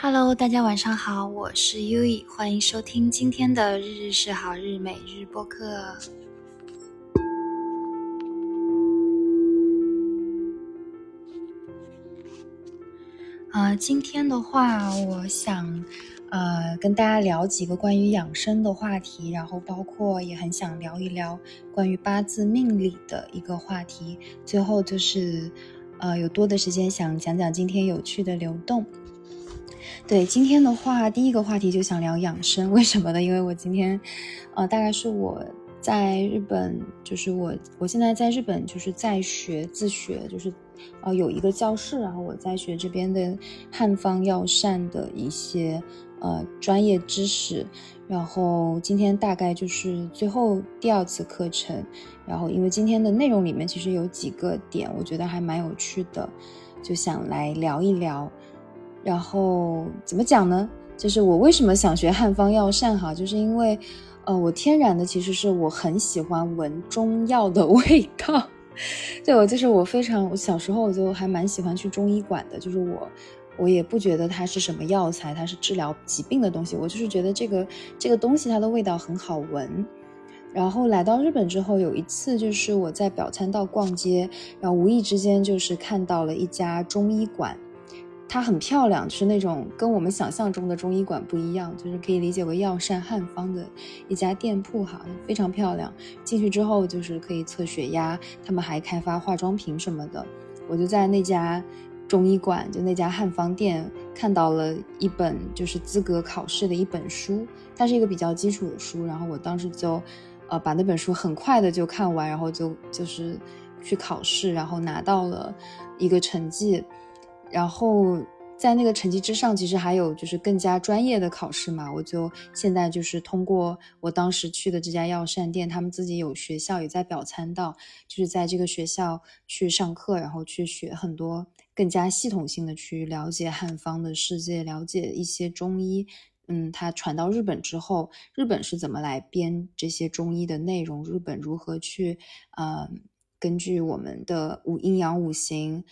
Hello，大家晚上好，我是 U E，欢迎收听今天的日日是好日每日播客。呃，今天的话，我想呃跟大家聊几个关于养生的话题，然后包括也很想聊一聊关于八字命理的一个话题，最后就是呃有多的时间想讲讲今天有趣的流动。对，今天的话，第一个话题就想聊养生，为什么呢？因为我今天，呃，大概是我在日本，就是我我现在在日本，就是在学自学，就是呃有一个教室，然后我在学这边的汉方药膳的一些呃专业知识，然后今天大概就是最后第二次课程，然后因为今天的内容里面其实有几个点，我觉得还蛮有趣的，就想来聊一聊。然后怎么讲呢？就是我为什么想学汉方药膳哈，就是因为，呃，我天然的其实是我很喜欢闻中药的味道。对我就是我非常，我小时候我就还蛮喜欢去中医馆的，就是我，我也不觉得它是什么药材，它是治疗疾病的东西，我就是觉得这个这个东西它的味道很好闻。然后来到日本之后，有一次就是我在表参道逛街，然后无意之间就是看到了一家中医馆。它很漂亮，是那种跟我们想象中的中医馆不一样，就是可以理解为药膳汉方的一家店铺哈，非常漂亮。进去之后就是可以测血压，他们还开发化妆品什么的。我就在那家中医馆，就那家汉方店看到了一本就是资格考试的一本书，它是一个比较基础的书。然后我当时就，呃，把那本书很快的就看完，然后就就是去考试，然后拿到了一个成绩。然后在那个成绩之上，其实还有就是更加专业的考试嘛。我就现在就是通过我当时去的这家药膳店，他们自己有学校也在表参道，就是在这个学校去上课，然后去学很多更加系统性的去了解汉方的世界，了解一些中医。嗯，它传到日本之后，日本是怎么来编这些中医的内容？日本如何去呃根据我们的五阴阳五行？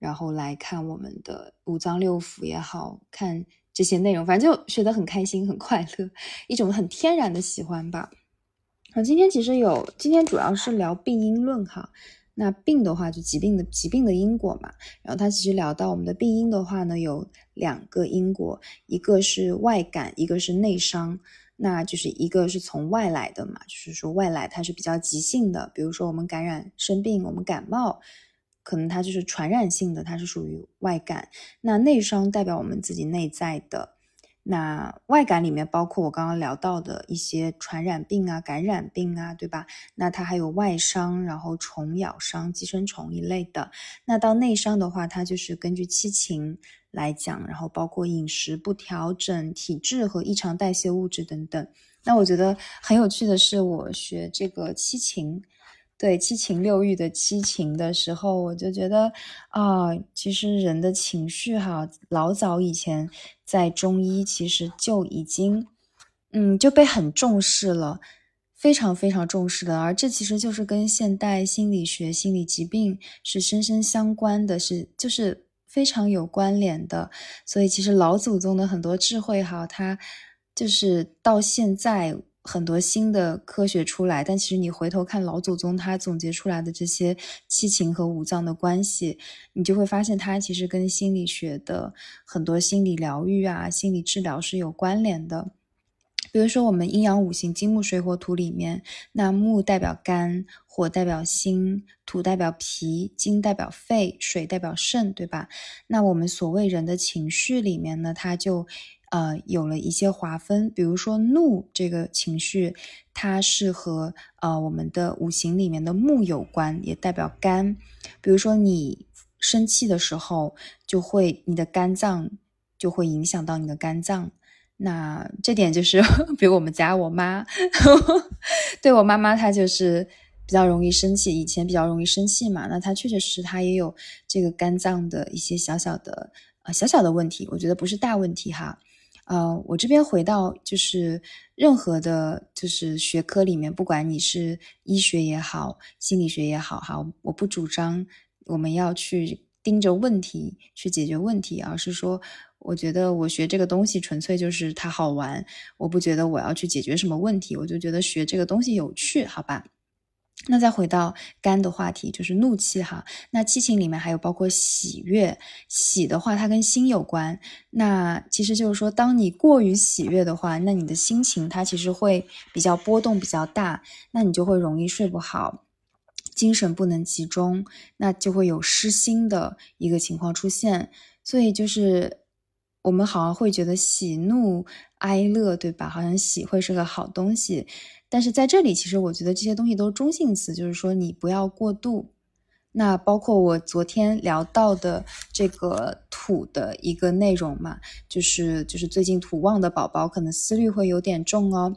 然后来看我们的五脏六腑也好看这些内容，反正就学得很开心很快乐，一种很天然的喜欢吧。好，今天其实有，今天主要是聊病因论哈。那病的话就疾病的疾病的因果嘛。然后他其实聊到我们的病因的话呢，有两个因果，一个是外感，一个是内伤。那就是一个是从外来的嘛，就是说外来它是比较急性的，比如说我们感染生病，我们感冒。可能它就是传染性的，它是属于外感。那内伤代表我们自己内在的。那外感里面包括我刚刚聊到的一些传染病啊、感染病啊，对吧？那它还有外伤，然后虫咬伤、寄生虫一类的。那到内伤的话，它就是根据七情来讲，然后包括饮食不调整、体质和异常代谢物质等等。那我觉得很有趣的是，我学这个七情。对七情六欲的七情的时候，我就觉得啊，其实人的情绪哈，老早以前在中医其实就已经，嗯，就被很重视了，非常非常重视的。而这其实就是跟现代心理学、心理疾病是深深相关的，是就是非常有关联的。所以其实老祖宗的很多智慧哈，它就是到现在。很多新的科学出来，但其实你回头看老祖宗他总结出来的这些七情和五脏的关系，你就会发现它其实跟心理学的很多心理疗愈啊、心理治疗是有关联的。比如说我们阴阳五行金木水火土里面，那木代表肝，火代表心，土代表脾，金代表肺，水代表肾，对吧？那我们所谓人的情绪里面呢，它就。呃，有了一些划分，比如说怒这个情绪，它是和呃我们的五行里面的木有关，也代表肝。比如说你生气的时候，就会你的肝脏就会影响到你的肝脏。那这点就是，比如我们家我妈，对我妈妈她就是比较容易生气，以前比较容易生气嘛，那她确确实实她也有这个肝脏的一些小小的呃小小的问题，我觉得不是大问题哈。呃，我这边回到就是任何的，就是学科里面，不管你是医学也好，心理学也好，哈，我不主张我们要去盯着问题去解决问题，而是说我觉得我学这个东西纯粹就是它好玩，我不觉得我要去解决什么问题，我就觉得学这个东西有趣，好吧？那再回到肝的话题，就是怒气哈。那七情里面还有包括喜悦，喜的话它跟心有关。那其实就是说，当你过于喜悦的话，那你的心情它其实会比较波动比较大，那你就会容易睡不好，精神不能集中，那就会有失心的一个情况出现。所以就是我们好像会觉得喜怒哀乐，对吧？好像喜会是个好东西。但是在这里，其实我觉得这些东西都是中性词，就是说你不要过度。那包括我昨天聊到的这个土的一个内容嘛，就是就是最近土旺的宝宝可能思虑会有点重哦。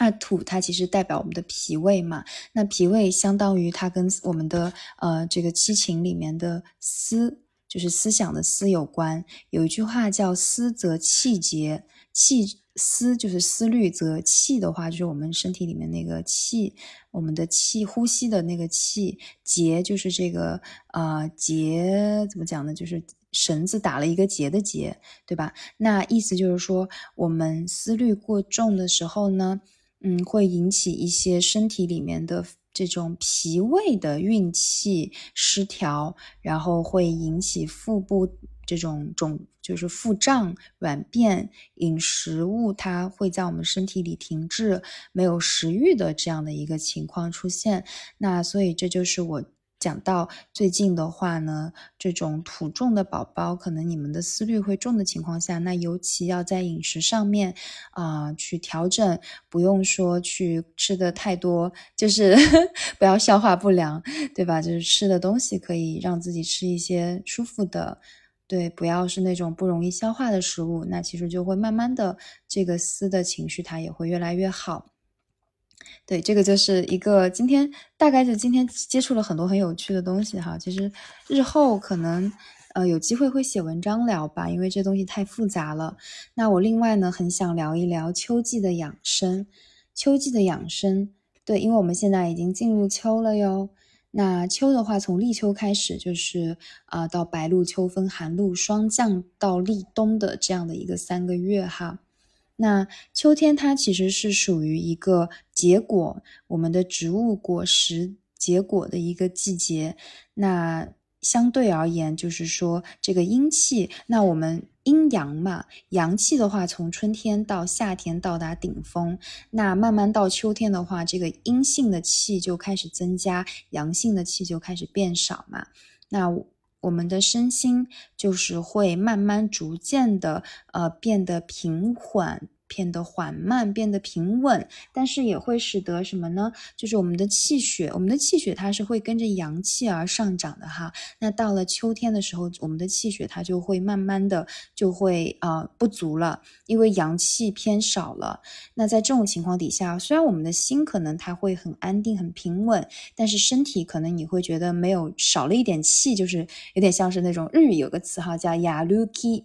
那土它其实代表我们的脾胃嘛，那脾胃相当于它跟我们的呃这个七情里面的思，就是思想的思有关。有一句话叫“思则气结”，气。思就是思虑，则气的话就是我们身体里面那个气，我们的气呼吸的那个气。结就是这个呃结怎么讲呢？就是绳子打了一个结的结，对吧？那意思就是说，我们思虑过重的时候呢，嗯，会引起一些身体里面的这种脾胃的运气失调，然后会引起腹部。这种肿就是腹胀、软便，饮食物它会在我们身体里停滞，没有食欲的这样的一个情况出现。那所以这就是我讲到最近的话呢，这种土重的宝宝，可能你们的思虑会重的情况下，那尤其要在饮食上面啊去调整，不用说去吃的太多，就是 不要消化不良，对吧？就是吃的东西可以让自己吃一些舒服的。对，不要是那种不容易消化的食物，那其实就会慢慢的这个思的情绪它也会越来越好。对，这个就是一个今天大概就今天接触了很多很有趣的东西哈。其实日后可能呃有机会会写文章聊吧，因为这东西太复杂了。那我另外呢很想聊一聊秋季的养生，秋季的养生。对，因为我们现在已经进入秋了哟。那秋的话，从立秋开始，就是啊，到白露、秋分、寒露霜降到立冬的这样的一个三个月哈。那秋天它其实是属于一个结果，我们的植物果实结果的一个季节。那相对而言，就是说这个阴气，那我们。阴阳嘛，阳气的话，从春天到夏天到达顶峰，那慢慢到秋天的话，这个阴性的气就开始增加，阳性的气就开始变少嘛。那我们的身心就是会慢慢逐渐的呃变得平缓。变得缓慢，变得平稳，但是也会使得什么呢？就是我们的气血，我们的气血它是会跟着阳气而上涨的哈。那到了秋天的时候，我们的气血它就会慢慢的就会啊不足了，因为阳气偏少了。那在这种情况底下，虽然我们的心可能它会很安定、很平稳，但是身体可能你会觉得没有少了一点气，就是有点像是那种日语有个词哈叫雅鲁基。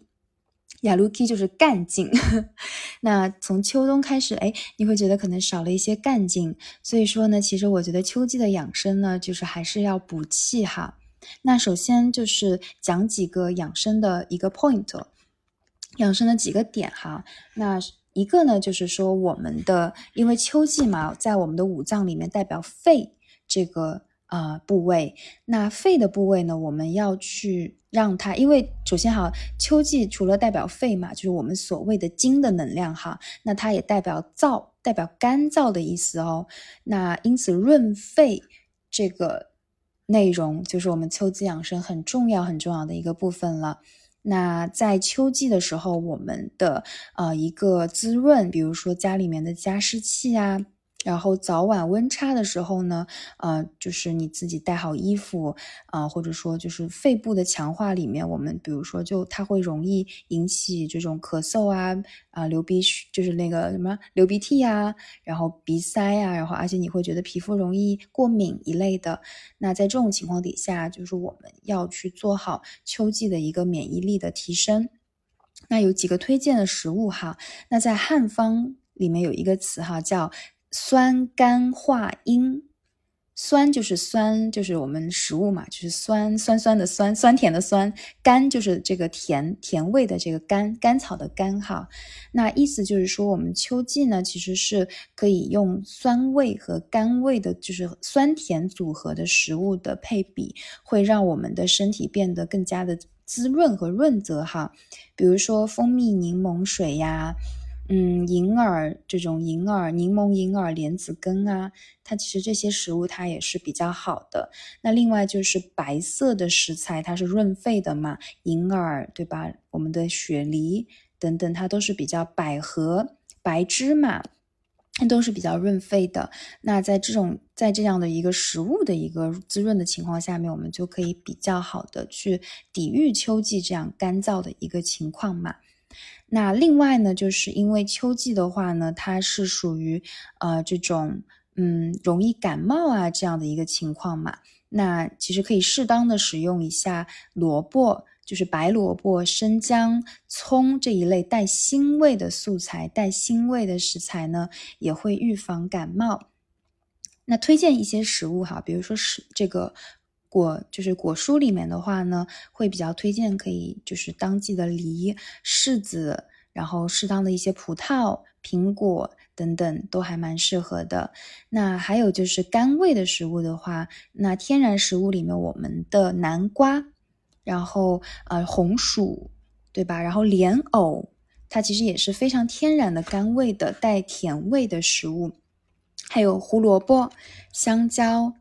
雅鲁基就是干劲，那从秋冬开始，哎，你会觉得可能少了一些干劲，所以说呢，其实我觉得秋季的养生呢，就是还是要补气哈。那首先就是讲几个养生的一个 point，养生的几个点哈。那一个呢，就是说我们的，因为秋季嘛，在我们的五脏里面代表肺这个。啊，部位，那肺的部位呢？我们要去让它，因为首先哈，秋季除了代表肺嘛，就是我们所谓的金的能量哈，那它也代表燥，代表干燥的意思哦。那因此润肺这个内容，就是我们秋季养生很重要很重要的一个部分了。那在秋季的时候，我们的呃一个滋润，比如说家里面的加湿器啊。然后早晚温差的时候呢，呃，就是你自己带好衣服啊，或者说就是肺部的强化里面，我们比如说就它会容易引起这种咳嗽啊啊流鼻就是那个什么流鼻涕啊，然后鼻塞啊，然后而且你会觉得皮肤容易过敏一类的。那在这种情况底下，就是我们要去做好秋季的一个免疫力的提升。那有几个推荐的食物哈，那在汉方里面有一个词哈叫。酸甘化阴，酸就是酸，就是我们食物嘛，就是酸酸酸的酸，酸甜的酸。甘就是这个甜甜味的这个甘，甘草的甘哈。那意思就是说，我们秋季呢，其实是可以用酸味和甘味的，就是酸甜组合的食物的配比，会让我们的身体变得更加的滋润和润泽哈。比如说蜂蜜柠檬水呀。嗯，银耳这种银耳、柠檬银耳、莲子根啊，它其实这些食物它也是比较好的。那另外就是白色的食材，它是润肺的嘛，银耳对吧？我们的雪梨等等，它都是比较百合、白芝麻，它都是比较润肺的。那在这种在这样的一个食物的一个滋润的情况下面，我们就可以比较好的去抵御秋季这样干燥的一个情况嘛。那另外呢，就是因为秋季的话呢，它是属于呃这种嗯容易感冒啊这样的一个情况嘛。那其实可以适当的使用一下萝卜，就是白萝卜、生姜、葱这一类带腥味的素材，带腥味的食材呢，也会预防感冒。那推荐一些食物哈，比如说是这个。果就是果蔬里面的话呢，会比较推荐可以就是当季的梨、柿子，然后适当的一些葡萄、苹果等等都还蛮适合的。那还有就是甘味的食物的话，那天然食物里面我们的南瓜，然后呃红薯，对吧？然后莲藕，它其实也是非常天然的甘味的带甜味的食物。还有胡萝卜、香蕉。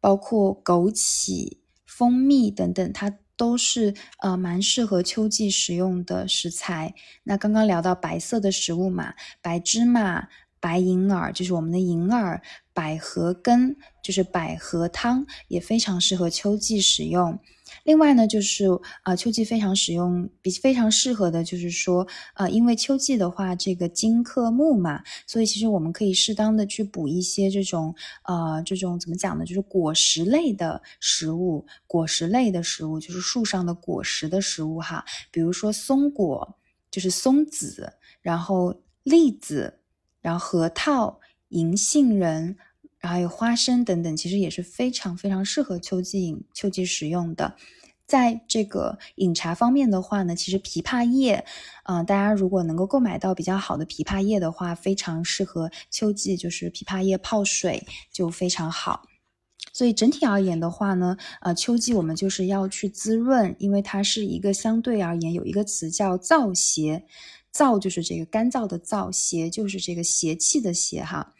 包括枸杞、蜂蜜等等，它都是呃蛮适合秋季食用的食材。那刚刚聊到白色的食物嘛，白芝麻、白银耳就是我们的银耳，百合根就是百合汤，也非常适合秋季食用。另外呢，就是啊，秋季非常使用，比非常适合的，就是说，呃，因为秋季的话，这个金克木嘛，所以其实我们可以适当的去补一些这种，呃，这种怎么讲呢？就是果实类的食物，果实类的食物，就是树上的果实的食物哈，比如说松果，就是松子，然后栗子，然后核桃、银杏仁。然后还有花生等等，其实也是非常非常适合秋季饮、秋季食用的。在这个饮茶方面的话呢，其实枇杷叶，嗯，大家如果能够购买到比较好的枇杷叶的话，非常适合秋季，就是枇杷叶泡水就非常好。所以整体而言的话呢，呃，秋季我们就是要去滋润，因为它是一个相对而言有一个词叫燥邪，燥就是这个干燥的燥，邪就是这个邪气的邪哈。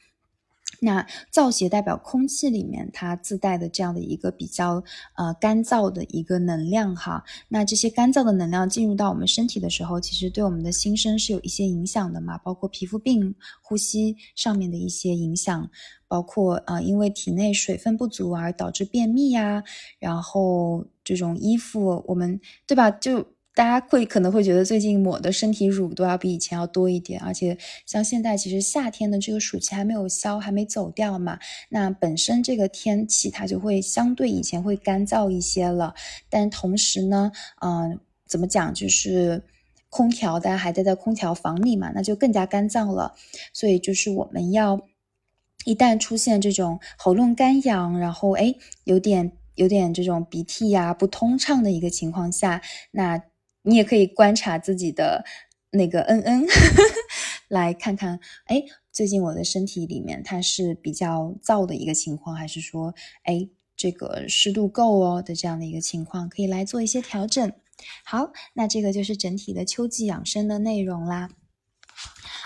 那燥邪代表空气里面它自带的这样的一个比较呃干燥的一个能量哈。那这些干燥的能量进入到我们身体的时候，其实对我们的心身是有一些影响的嘛，包括皮肤病、呼吸上面的一些影响，包括呃因为体内水分不足而导致便秘呀，然后这种衣服我们对吧就。大家会可能会觉得最近抹的身体乳都要比以前要多一点，而且像现在其实夏天的这个暑气还没有消，还没走掉嘛，那本身这个天气它就会相对以前会干燥一些了，但同时呢，嗯，怎么讲就是空调大家还待在空调房里嘛，那就更加干燥了，所以就是我们要一旦出现这种喉咙干痒，然后哎有点有点这种鼻涕呀不通畅的一个情况下，那。你也可以观察自己的那个嗯嗯，来看看，哎，最近我的身体里面它是比较燥的一个情况，还是说，哎，这个湿度够哦的这样的一个情况，可以来做一些调整。好，那这个就是整体的秋季养生的内容啦。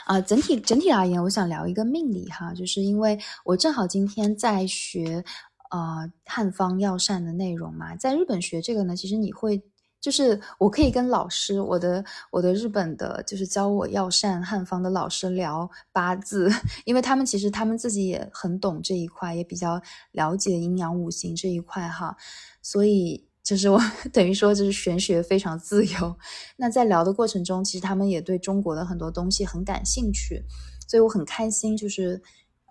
啊，整体整体而言，我想聊一个命理哈，就是因为我正好今天在学啊汉方药膳的内容嘛，在日本学这个呢，其实你会。就是我可以跟老师，我的我的日本的，就是教我药膳汉方的老师聊八字，因为他们其实他们自己也很懂这一块，也比较了解阴阳五行这一块哈，所以就是我 等于说就是玄学非常自由。那在聊的过程中，其实他们也对中国的很多东西很感兴趣，所以我很开心，就是。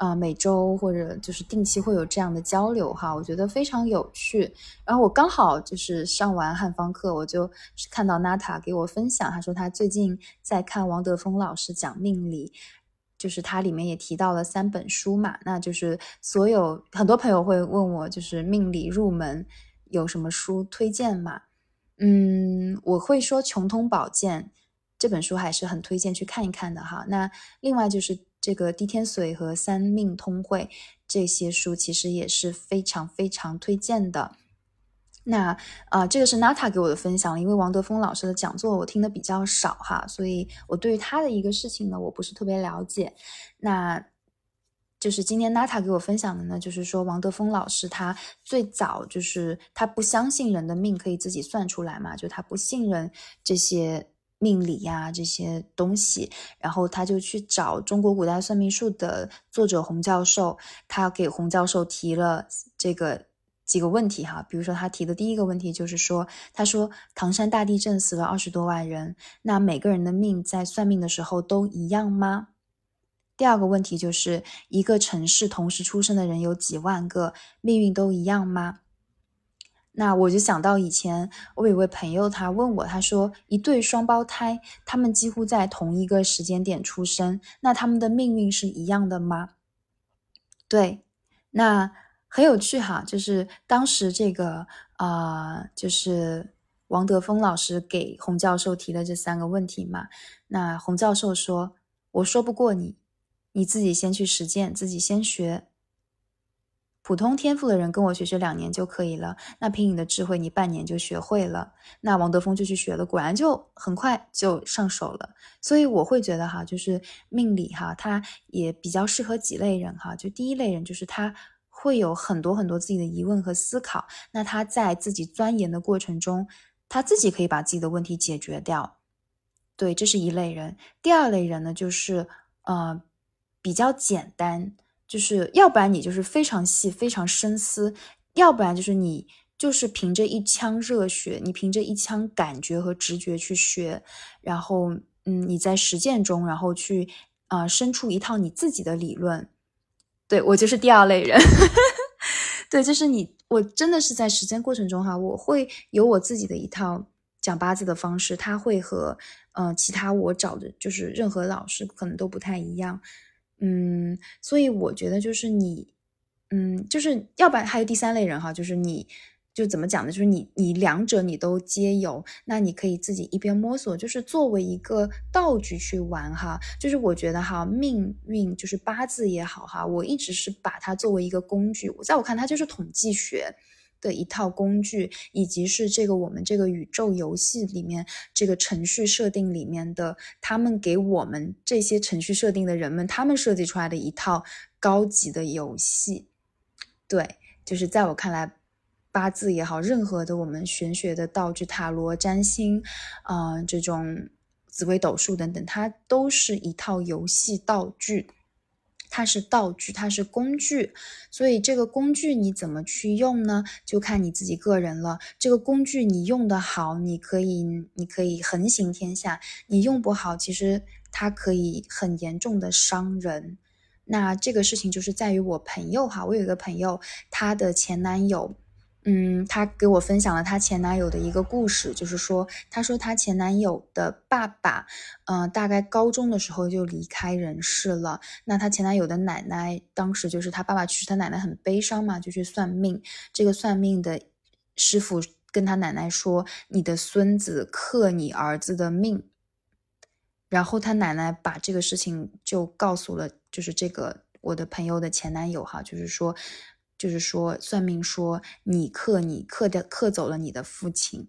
啊，每周或者就是定期会有这样的交流哈，我觉得非常有趣。然后我刚好就是上完汉方课，我就看到娜塔给我分享，他说他最近在看王德峰老师讲命理。就是他里面也提到了三本书嘛，那就是所有很多朋友会问我，就是命理入门有什么书推荐嘛？嗯，我会说《穷通宝鉴》这本书还是很推荐去看一看的哈。那另外就是这个《地天髓》和《三命通会》这些书，其实也是非常非常推荐的。那啊，这个是 Nata 给我的分享，因为王德峰老师的讲座我听的比较少哈，所以我对于他的一个事情呢，我不是特别了解。那就是今天 Nata 给我分享的呢，就是说王德峰老师他最早就是他不相信人的命可以自己算出来嘛，就他不信任这些命理呀这些东西，然后他就去找中国古代算命术的作者洪教授，他给洪教授提了这个。几个问题哈，比如说他提的第一个问题就是说，他说唐山大地震死了二十多万人，那每个人的命在算命的时候都一样吗？第二个问题就是一个城市同时出生的人有几万个，命运都一样吗？那我就想到以前我有位朋友，他问我，他说一对双胞胎，他们几乎在同一个时间点出生，那他们的命运是一样的吗？对，那。很有趣哈，就是当时这个啊，就是王德峰老师给洪教授提的这三个问题嘛。那洪教授说：“我说不过你，你自己先去实践，自己先学。普通天赋的人跟我学学两年就可以了。那凭你的智慧，你半年就学会了。那王德峰就去学了，果然就很快就上手了。所以我会觉得哈，就是命理哈，它也比较适合几类人哈。就第一类人，就是他。会有很多很多自己的疑问和思考，那他在自己钻研的过程中，他自己可以把自己的问题解决掉。对，这是一类人。第二类人呢，就是呃比较简单，就是要不然你就是非常细、非常深思，要不然就是你就是凭着一腔热血，你凭着一腔感觉和直觉去学，然后嗯你在实践中，然后去啊生出一套你自己的理论。对我就是第二类人，对，就是你，我真的是在实践过程中哈，我会有我自己的一套讲八字的方式，它会和呃其他我找的，就是任何老师可能都不太一样，嗯，所以我觉得就是你，嗯，就是要不然还有第三类人哈，就是你。就怎么讲呢？就是你你两者你都皆有，那你可以自己一边摸索，就是作为一个道具去玩哈。就是我觉得哈，命运就是八字也好哈，我一直是把它作为一个工具。我在我看，它就是统计学的一套工具，以及是这个我们这个宇宙游戏里面这个程序设定里面的，他们给我们这些程序设定的人们，他们设计出来的一套高级的游戏。对，就是在我看来。八字也好，任何的我们玄学的道具，塔罗、占星，啊，这种紫微斗数等等，它都是一套游戏道具，它是道具，它是工具，所以这个工具你怎么去用呢？就看你自己个人了。这个工具你用的好，你可以，你可以横行天下；你用不好，其实它可以很严重的伤人。那这个事情就是在于我朋友哈，我有一个朋友，她的前男友。嗯，她给我分享了她前男友的一个故事，就是说，她说她前男友的爸爸，嗯，大概高中的时候就离开人世了。那她前男友的奶奶当时就是她爸爸去世，她奶奶很悲伤嘛，就去算命。这个算命的师傅跟他奶奶说：“你的孙子克你儿子的命。”然后他奶奶把这个事情就告诉了，就是这个我的朋友的前男友哈，就是说。就是说，算命说你克你克的克走了你的父亲，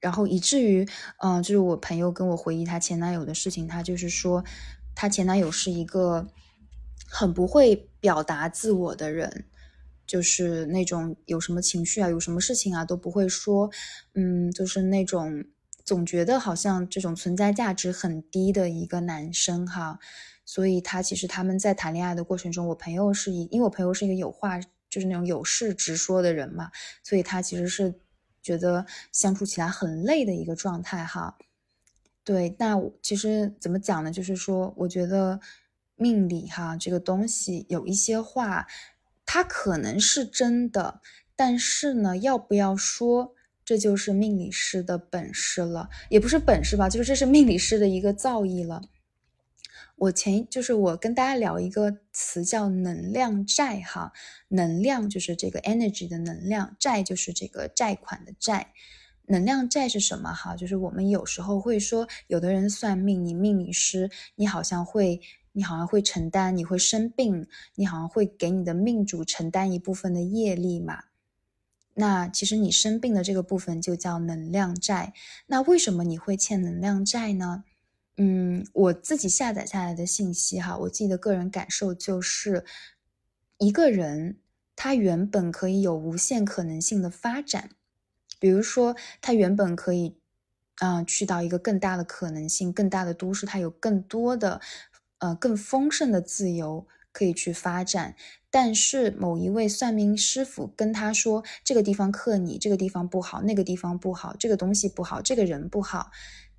然后以至于，嗯，就是我朋友跟我回忆她前男友的事情，她就是说，她前男友是一个很不会表达自我的人，就是那种有什么情绪啊，有什么事情啊都不会说，嗯，就是那种总觉得好像这种存在价值很低的一个男生哈。所以他其实他们在谈恋爱的过程中，我朋友是一，因为我朋友是一个有话就是那种有事直说的人嘛，所以他其实是觉得相处起来很累的一个状态哈。对，那其实怎么讲呢？就是说，我觉得命理哈这个东西有一些话，它可能是真的，但是呢，要不要说，这就是命理师的本事了，也不是本事吧，就是这是命理师的一个造诣了。我前就是我跟大家聊一个词叫能量债哈，能量就是这个 energy 的能量，债就是这个债款的债。能量债是什么哈？就是我们有时候会说，有的人算命，你命理师，你好像会，你好像会承担，你会生病，你好像会给你的命主承担一部分的业力嘛。那其实你生病的这个部分就叫能量债。那为什么你会欠能量债呢？嗯，我自己下载下来的信息哈，我自己的个人感受就是，一个人他原本可以有无限可能性的发展，比如说他原本可以，啊，去到一个更大的可能性、更大的都市，他有更多的，呃，更丰盛的自由可以去发展。但是某一位算命师傅跟他说，这个地方克你，这个地方不好，那个地方不好，这个东西不好，这个人不好，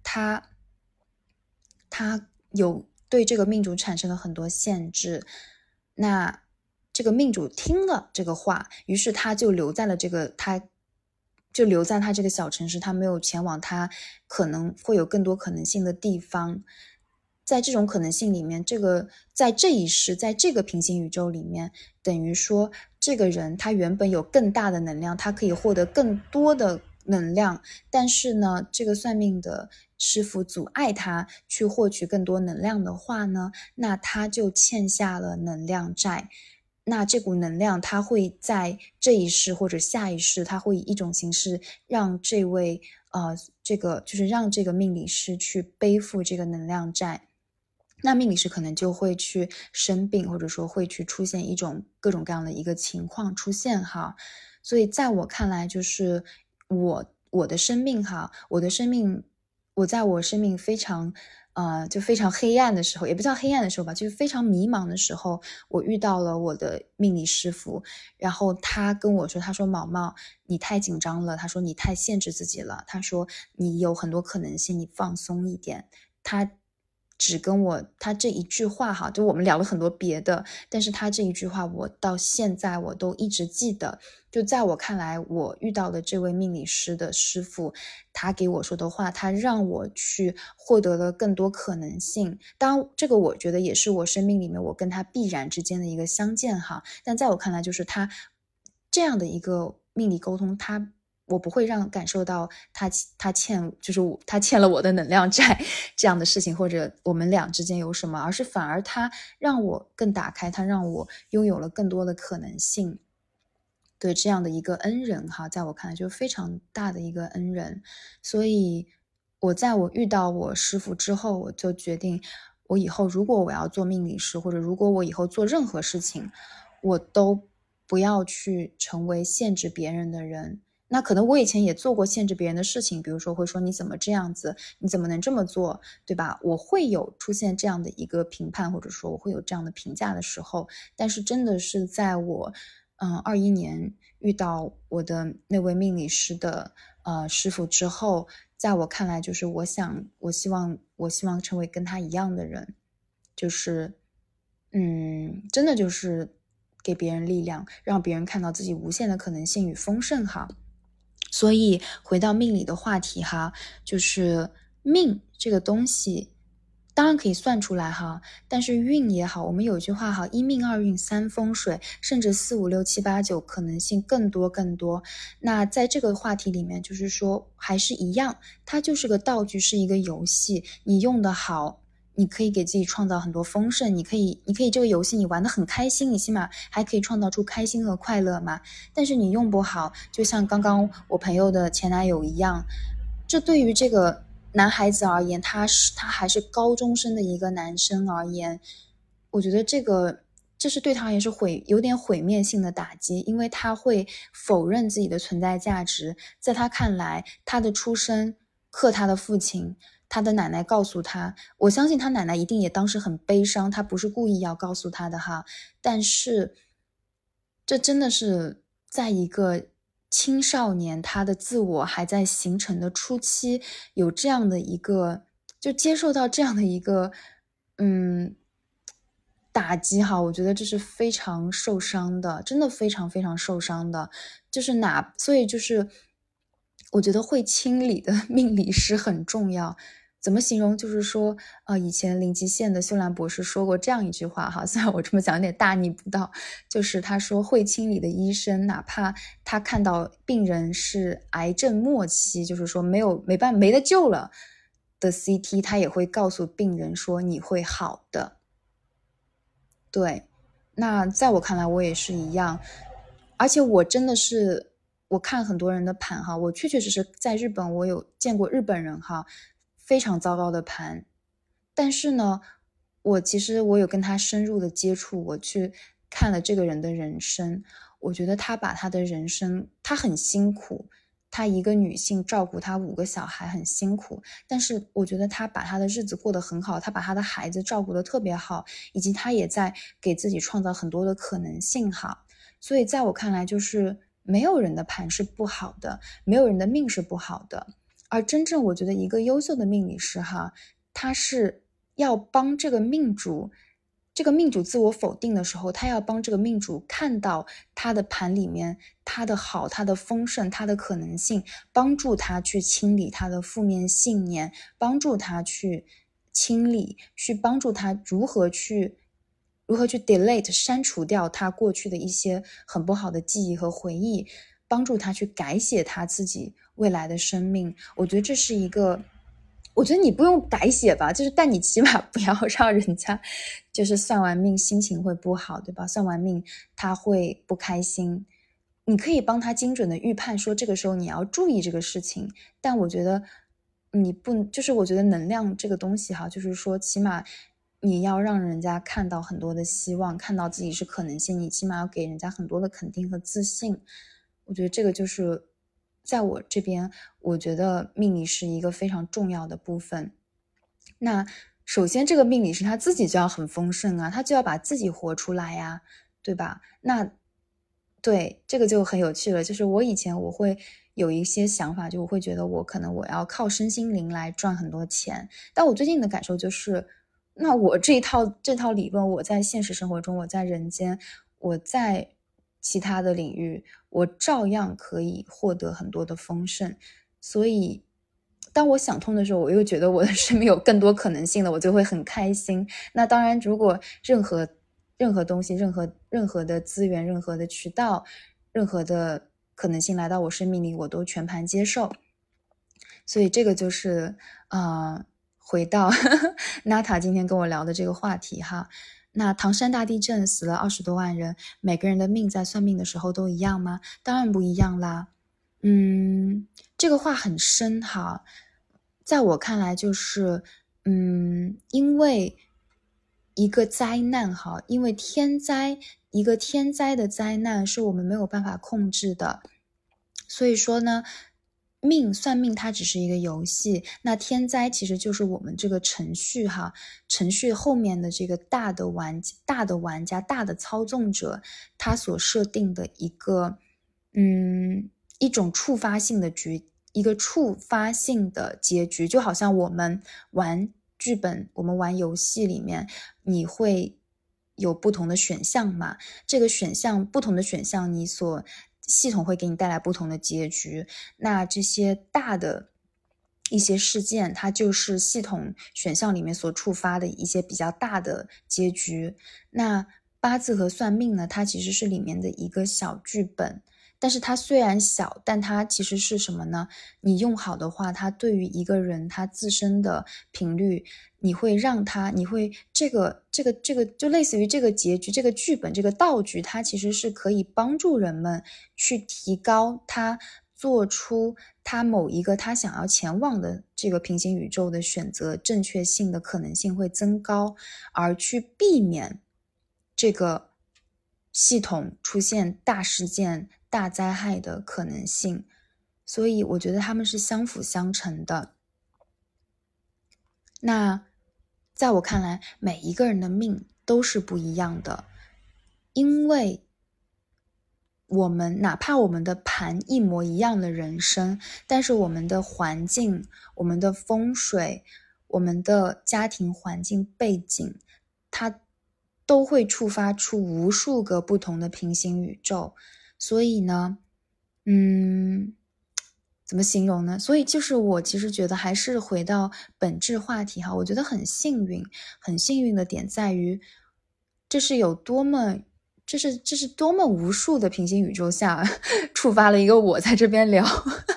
他。他有对这个命主产生了很多限制，那这个命主听了这个话，于是他就留在了这个，他就留在他这个小城市，他没有前往他可能会有更多可能性的地方。在这种可能性里面，这个在这一世，在这个平行宇宙里面，等于说这个人他原本有更大的能量，他可以获得更多的能量，但是呢，这个算命的。师傅阻碍他去获取更多能量的话呢，那他就欠下了能量债。那这股能量，他会在这一世或者下一世，他会以一种形式让这位呃，这个就是让这个命理师去背负这个能量债。那命理师可能就会去生病，或者说会去出现一种各种各样的一个情况出现哈。所以在我看来，就是我我的生命哈，我的生命。我在我生命非常，呃，就非常黑暗的时候，也不叫黑暗的时候吧，就是非常迷茫的时候，我遇到了我的命理师傅，然后他跟我说：“他说毛毛，你太紧张了，他说你太限制自己了，他说你有很多可能性，你放松一点。”他。只跟我他这一句话哈，就我们聊了很多别的，但是他这一句话我到现在我都一直记得。就在我看来，我遇到的这位命理师的师傅，他给我说的话，他让我去获得了更多可能性。当，这个我觉得也是我生命里面我跟他必然之间的一个相见哈。但在我看来，就是他这样的一个命理沟通，他。我不会让感受到他他欠就是我他欠了我的能量债 这样的事情，或者我们俩之间有什么，而是反而他让我更打开，他让我拥有了更多的可能性对这样的一个恩人哈，在我看来就非常大的一个恩人。所以我在我遇到我师傅之后，我就决定，我以后如果我要做命理师，或者如果我以后做任何事情，我都不要去成为限制别人的人。那可能我以前也做过限制别人的事情，比如说会说你怎么这样子，你怎么能这么做，对吧？我会有出现这样的一个评判，或者说我会有这样的评价的时候。但是真的是在我，嗯，二一年遇到我的那位命理师的呃师傅之后，在我看来，就是我想，我希望，我希望成为跟他一样的人，就是，嗯，真的就是给别人力量，让别人看到自己无限的可能性与丰盛哈。所以回到命理的话题哈，就是命这个东西，当然可以算出来哈。但是运也好，我们有句话哈，一命二运三风水，甚至四五六七八九，可能性更多更多。那在这个话题里面，就是说还是一样，它就是个道具，是一个游戏，你用的好。你可以给自己创造很多丰盛，你可以，你可以这个游戏你玩的很开心，你起码还可以创造出开心和快乐嘛。但是你用不好，就像刚刚我朋友的前男友一样，这对于这个男孩子而言，他是他还是高中生的一个男生而言，我觉得这个这是对他也是毁有点毁灭性的打击，因为他会否认自己的存在价值，在他看来，他的出生克他的父亲。他的奶奶告诉他，我相信他奶奶一定也当时很悲伤，他不是故意要告诉他的哈。但是，这真的是在一个青少年他的自我还在形成的初期，有这样的一个，就接受到这样的一个，嗯，打击哈。我觉得这是非常受伤的，真的非常非常受伤的，就是哪，所以就是，我觉得会清理的 命理师很重要。怎么形容？就是说，呃，以前零极限的秀兰博士说过这样一句话哈，虽然我这么讲有点大逆不道，就是他说会清理的医生，哪怕他看到病人是癌症末期，就是说没有没办没得救了的 CT，他也会告诉病人说你会好的。对，那在我看来，我也是一样，而且我真的是。我看很多人的盘哈，我确确实实在日本，我有见过日本人哈，非常糟糕的盘。但是呢，我其实我有跟他深入的接触，我去看了这个人的人生，我觉得他把他的人生，他很辛苦，他一个女性照顾他五个小孩很辛苦，但是我觉得他把他的日子过得很好，他把他的孩子照顾得特别好，以及他也在给自己创造很多的可能性哈。所以在我看来，就是。没有人的盘是不好的，没有人的命是不好的，而真正我觉得一个优秀的命理师哈，他是要帮这个命主，这个命主自我否定的时候，他要帮这个命主看到他的盘里面他的好，他的丰盛，他的可能性，帮助他去清理他的负面信念，帮助他去清理，去帮助他如何去。如何去 delete 删除掉他过去的一些很不好的记忆和回忆，帮助他去改写他自己未来的生命？我觉得这是一个，我觉得你不用改写吧，就是但你起码不要 让人家就是算完命心情会不好，对吧？算完命他会不开心，你可以帮他精准的预判说这个时候你要注意这个事情，但我觉得你不就是我觉得能量这个东西哈，就是说起码。你要让人家看到很多的希望，看到自己是可能性，你起码要给人家很多的肯定和自信。我觉得这个就是在我这边，我觉得命理是一个非常重要的部分。那首先，这个命理是他自己就要很丰盛啊，他就要把自己活出来呀，对吧？那对这个就很有趣了。就是我以前我会有一些想法，就我会觉得我可能我要靠身心灵来赚很多钱，但我最近的感受就是。那我这一套这套理论，我在现实生活中，我在人间，我在其他的领域，我照样可以获得很多的丰盛。所以，当我想通的时候，我又觉得我的生命有更多可能性了，我就会很开心。那当然，如果任何任何东西、任何任何的资源、任何的渠道、任何的可能性来到我生命里，我都全盘接受。所以，这个就是啊。回到 娜塔今天跟我聊的这个话题哈，那唐山大地震死了二十多万人，每个人的命在算命的时候都一样吗？当然不一样啦。嗯，这个话很深哈，在我看来就是，嗯，因为一个灾难哈，因为天灾，一个天灾的灾难是我们没有办法控制的，所以说呢。命算命，它只是一个游戏。那天灾其实就是我们这个程序哈，程序后面的这个大的玩大的玩家、大的操纵者，他所设定的一个，嗯，一种触发性的局，一个触发性的结局，就好像我们玩剧本，我们玩游戏里面，你会有不同的选项嘛？这个选项不同的选项，你所系统会给你带来不同的结局，那这些大的一些事件，它就是系统选项里面所触发的一些比较大的结局。那八字和算命呢，它其实是里面的一个小剧本。但是它虽然小，但它其实是什么呢？你用好的话，它对于一个人他自身的频率，你会让他，你会这个这个这个，就类似于这个结局、这个剧本、这个道具，它其实是可以帮助人们去提高他做出他某一个他想要前往的这个平行宇宙的选择正确性的可能性会增高，而去避免这个系统出现大事件。大灾害的可能性，所以我觉得他们是相辅相成的。那在我看来，每一个人的命都是不一样的，因为我们哪怕我们的盘一模一样的人生，但是我们的环境、我们的风水、我们的家庭环境背景，它都会触发出无数个不同的平行宇宙。所以呢，嗯，怎么形容呢？所以就是我其实觉得还是回到本质话题哈，我觉得很幸运，很幸运的点在于，这是有多么，这是这是多么无数的平行宇宙下 触发了一个我在这边聊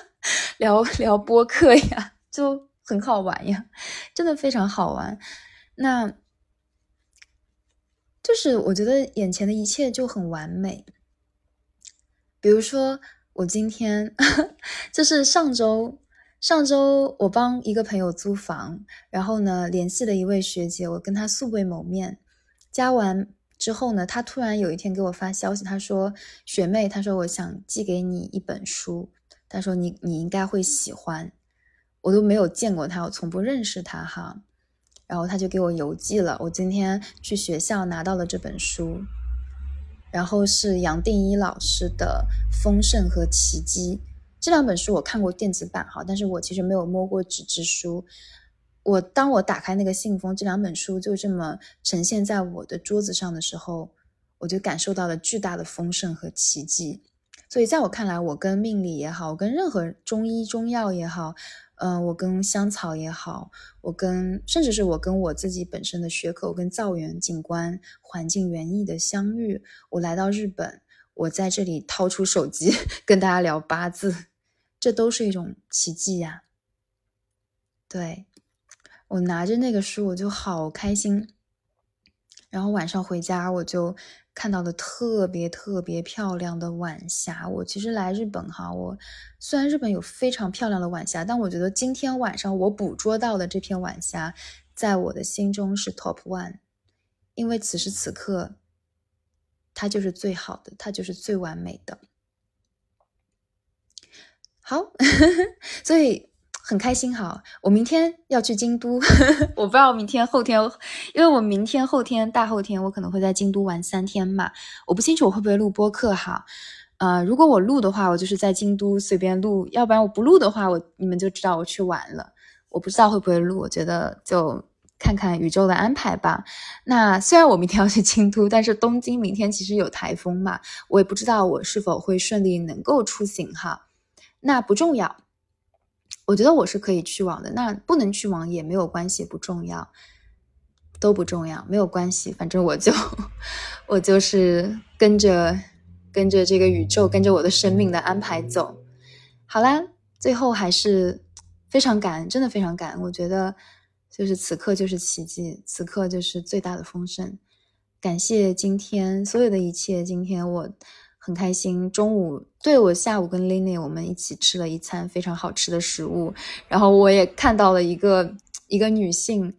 聊聊播客呀，就很好玩呀，真的非常好玩。那就是我觉得眼前的一切就很完美，比如说。我今天 就是上周，上周我帮一个朋友租房，然后呢联系了一位学姐，我跟她素未谋面，加完之后呢，她突然有一天给我发消息，她说：“学妹，她说我想寄给你一本书，她说你你应该会喜欢。”我都没有见过她，我从不认识她哈，然后她就给我邮寄了，我今天去学校拿到了这本书。然后是杨定一老师的《丰盛和奇迹》这两本书，我看过电子版哈，但是我其实没有摸过纸质书。我当我打开那个信封，这两本书就这么呈现在我的桌子上的时候，我就感受到了巨大的丰盛和奇迹。所以在我看来，我跟命理也好，我跟任何中医中药也好。嗯，我跟香草也好，我跟甚至是我跟我自己本身的学科，我跟造园景观环境园艺的相遇，我来到日本，我在这里掏出手机 跟大家聊八字，这都是一种奇迹呀。对我拿着那个书，我就好开心，然后晚上回家我就。看到的特别特别漂亮的晚霞。我其实来日本哈，我虽然日本有非常漂亮的晚霞，但我觉得今天晚上我捕捉到的这片晚霞，在我的心中是 top one，因为此时此刻，它就是最好的，它就是最完美的。好，所以。很开心哈，我明天要去京都，我不知道明天后天，因为我明天后天大后天我可能会在京都玩三天嘛，我不清楚我会不会录播客哈，呃，如果我录的话，我就是在京都随便录，要不然我不录的话，我你们就知道我去玩了，我不知道会不会录，我觉得就看看宇宙的安排吧。那虽然我明天要去京都，但是东京明天其实有台风嘛，我也不知道我是否会顺利能够出行哈，那不重要。我觉得我是可以去往的，那不能去往也没有关系，不重要，都不重要，没有关系，反正我就我就是跟着跟着这个宇宙，跟着我的生命的安排走。好啦，最后还是非常感恩，真的非常感恩。我觉得就是此刻就是奇迹，此刻就是最大的丰盛。感谢今天所有的一切，今天我。很开心，中午对我下午跟 Lily 我们一起吃了一餐非常好吃的食物，然后我也看到了一个一个女性，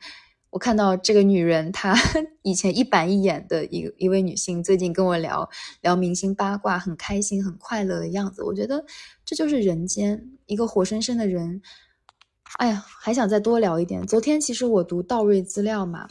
我看到这个女人，她 以前一板一眼的一一位女性，最近跟我聊聊明星八卦，很开心很快乐的样子，我觉得这就是人间一个活生生的人。哎呀，还想再多聊一点。昨天其实我读道瑞资料嘛，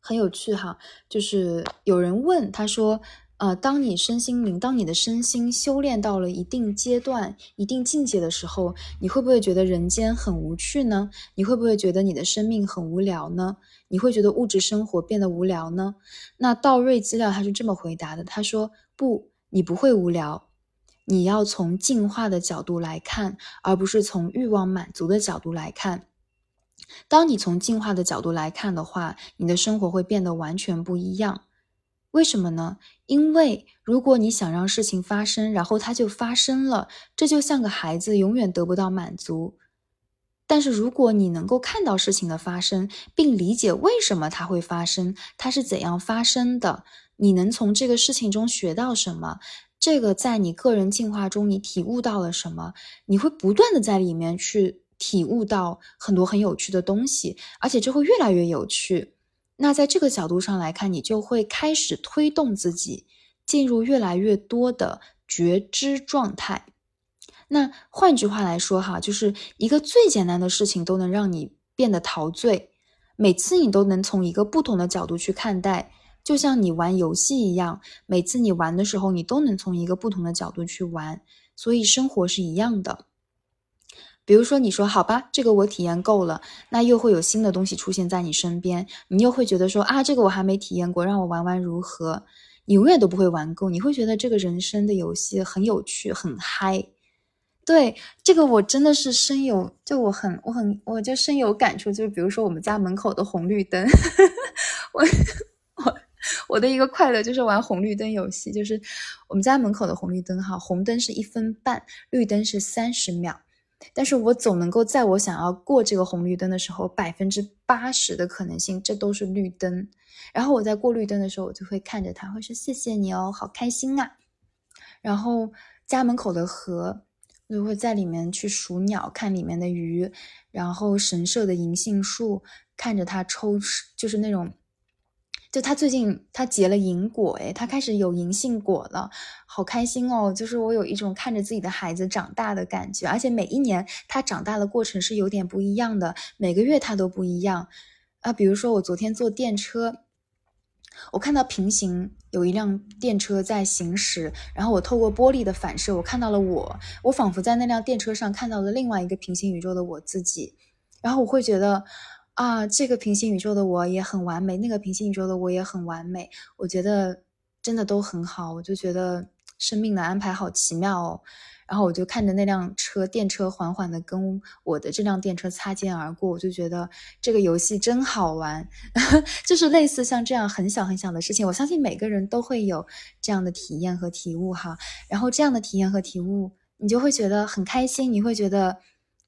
很有趣哈，就是有人问他说。呃，当你身心灵，当你的身心修炼到了一定阶段、一定境界的时候，你会不会觉得人间很无趣呢？你会不会觉得你的生命很无聊呢？你会觉得物质生活变得无聊呢？那道瑞资料他是这么回答的：他说，不，你不会无聊，你要从进化的角度来看，而不是从欲望满足的角度来看。当你从进化的角度来看的话，你的生活会变得完全不一样。为什么呢？因为如果你想让事情发生，然后它就发生了，这就像个孩子永远得不到满足。但是如果你能够看到事情的发生，并理解为什么它会发生，它是怎样发生的，你能从这个事情中学到什么？这个在你个人进化中，你体悟到了什么？你会不断的在里面去体悟到很多很有趣的东西，而且这会越来越有趣。那在这个角度上来看，你就会开始推动自己进入越来越多的觉知状态。那换句话来说，哈，就是一个最简单的事情都能让你变得陶醉，每次你都能从一个不同的角度去看待，就像你玩游戏一样，每次你玩的时候，你都能从一个不同的角度去玩。所以生活是一样的。比如说，你说好吧，这个我体验够了，那又会有新的东西出现在你身边，你又会觉得说啊，这个我还没体验过，让我玩玩如何？你永远都不会玩够，你会觉得这个人生的游戏很有趣，很嗨。对这个我真的是深有，就我很我很我就深有感触。就是比如说我们家门口的红绿灯，我我我的一个快乐就是玩红绿灯游戏，就是我们家门口的红绿灯哈，红灯是一分半，绿灯是三十秒。但是我总能够在我想要过这个红绿灯的时候，百分之八十的可能性，这都是绿灯。然后我在过绿灯的时候，我就会看着他，会说谢谢你哦，好开心啊。然后家门口的河，我就会在里面去数鸟，看里面的鱼。然后神社的银杏树，看着它抽，就是那种。就他最近他结了银果，诶，他开始有银杏果了，好开心哦！就是我有一种看着自己的孩子长大的感觉，而且每一年他长大的过程是有点不一样的，每个月他都不一样啊。比如说我昨天坐电车，我看到平行有一辆电车在行驶，然后我透过玻璃的反射，我看到了我，我仿佛在那辆电车上看到了另外一个平行宇宙的我自己，然后我会觉得。啊，这个平行宇宙的我也很完美，那个平行宇宙的我也很完美。我觉得真的都很好，我就觉得生命的安排好奇妙哦。然后我就看着那辆车，电车缓缓的跟我的这辆电车擦肩而过，我就觉得这个游戏真好玩。就是类似像这样很小很小的事情，我相信每个人都会有这样的体验和体悟哈。然后这样的体验和体悟，你就会觉得很开心，你会觉得。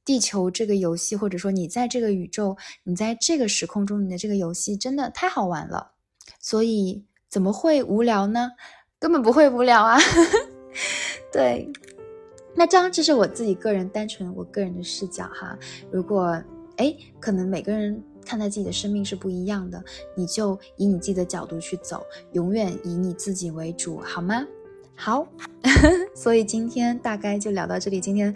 地球这个游戏，或者说你在这个宇宙，你在这个时空中，你的这个游戏真的太好玩了，所以怎么会无聊呢？根本不会无聊啊！对，那这样这是我自己个人单纯我个人的视角哈。如果哎，可能每个人看待自己的生命是不一样的，你就以你自己的角度去走，永远以你自己为主，好吗？好，所以今天大概就聊到这里，今天。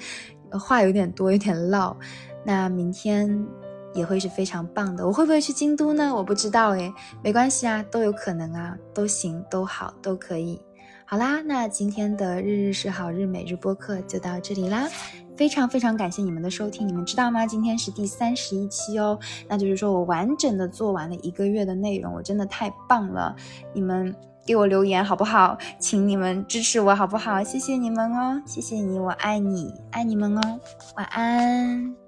话有点多，有点唠。那明天也会是非常棒的。我会不会去京都呢？我不知道诶，没关系啊，都有可能啊，都行，都好，都可以。好啦，那今天的日日是好日每日播客就到这里啦。非常非常感谢你们的收听。你们知道吗？今天是第三十一期哦，那就是说我完整的做完了一个月的内容，我真的太棒了。你们。给我留言好不好？请你们支持我好不好？谢谢你们哦，谢谢你，我爱你，爱你们哦，晚安。